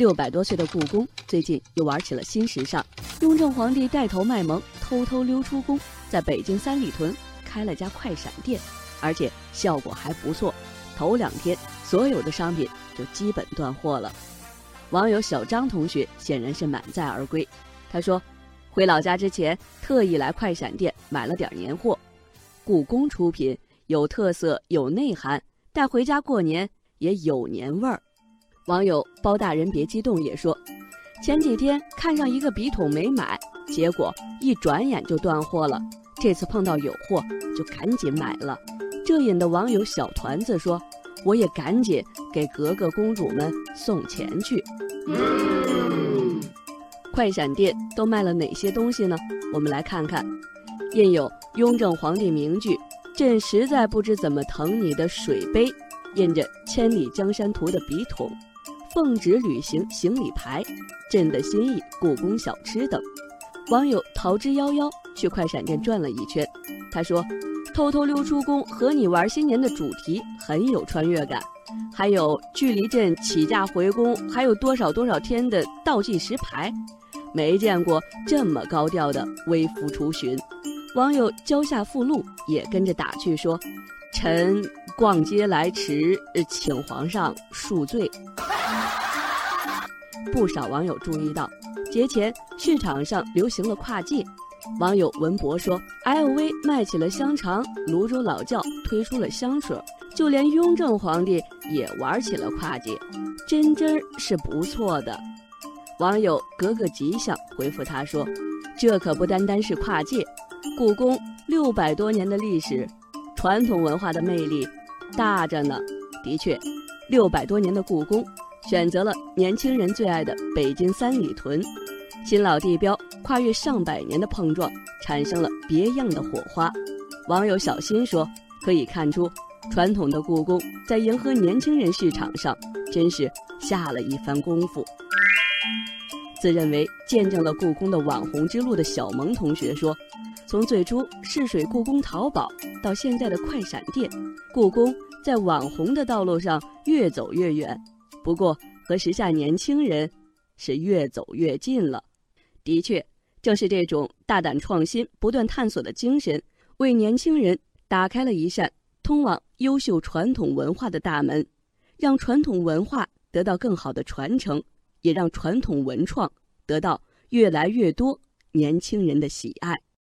六百多岁的故宫最近又玩起了新时尚，雍正皇帝带头卖萌，偷偷溜出宫，在北京三里屯开了家快闪店，而且效果还不错。头两天，所有的商品就基本断货了。网友小张同学显然是满载而归，他说：“回老家之前特意来快闪店买了点年货，故宫出品，有特色，有内涵，带回家过年也有年味儿。”网友包大人别激动也说，前几天看上一个笔筒没买，结果一转眼就断货了。这次碰到有货，就赶紧买了。这引得网友小团子说：“我也赶紧给格格公主们送钱去。”快闪店都卖了哪些东西呢？我们来看看，印有雍正皇帝名句“朕实在不知怎么疼你”的水杯，印着《千里江山图》的笔筒。奉旨旅行行李牌，朕的心意故宫小吃等，网友逃之夭夭去快闪店转了一圈，他说：“偷偷溜出宫和你玩新年的主题很有穿越感，还有距离朕起驾回宫还有多少多少天的倒计时牌，没见过这么高调的微服出巡。”网友交下附录也跟着打趣说：“臣逛街来迟，请皇上恕罪。”不少网友注意到，节前市场上流行了跨界。网友文博说：“LV 卖起了香肠，泸州老窖推出了香水，就连雍正皇帝也玩起了跨界，真真是不错的。”网友格格吉祥回复他说：“这可不单单是跨界，故宫六百多年的历史，传统文化的魅力大着呢。的确，六百多年的故宫。”选择了年轻人最爱的北京三里屯，新老地标跨越上百年的碰撞，产生了别样的火花。网友小新说：“可以看出，传统的故宫在迎合年轻人市场上，真是下了一番功夫。”自认为见证了故宫的网红之路的小萌同学说：“从最初试水故宫淘宝，到现在的快闪店，故宫在网红的道路上越走越远。”不过，和时下年轻人是越走越近了。的确，正是这种大胆创新、不断探索的精神，为年轻人打开了一扇通往优秀传统文化的大门，让传统文化得到更好的传承，也让传统文创得到越来越多年轻人的喜爱。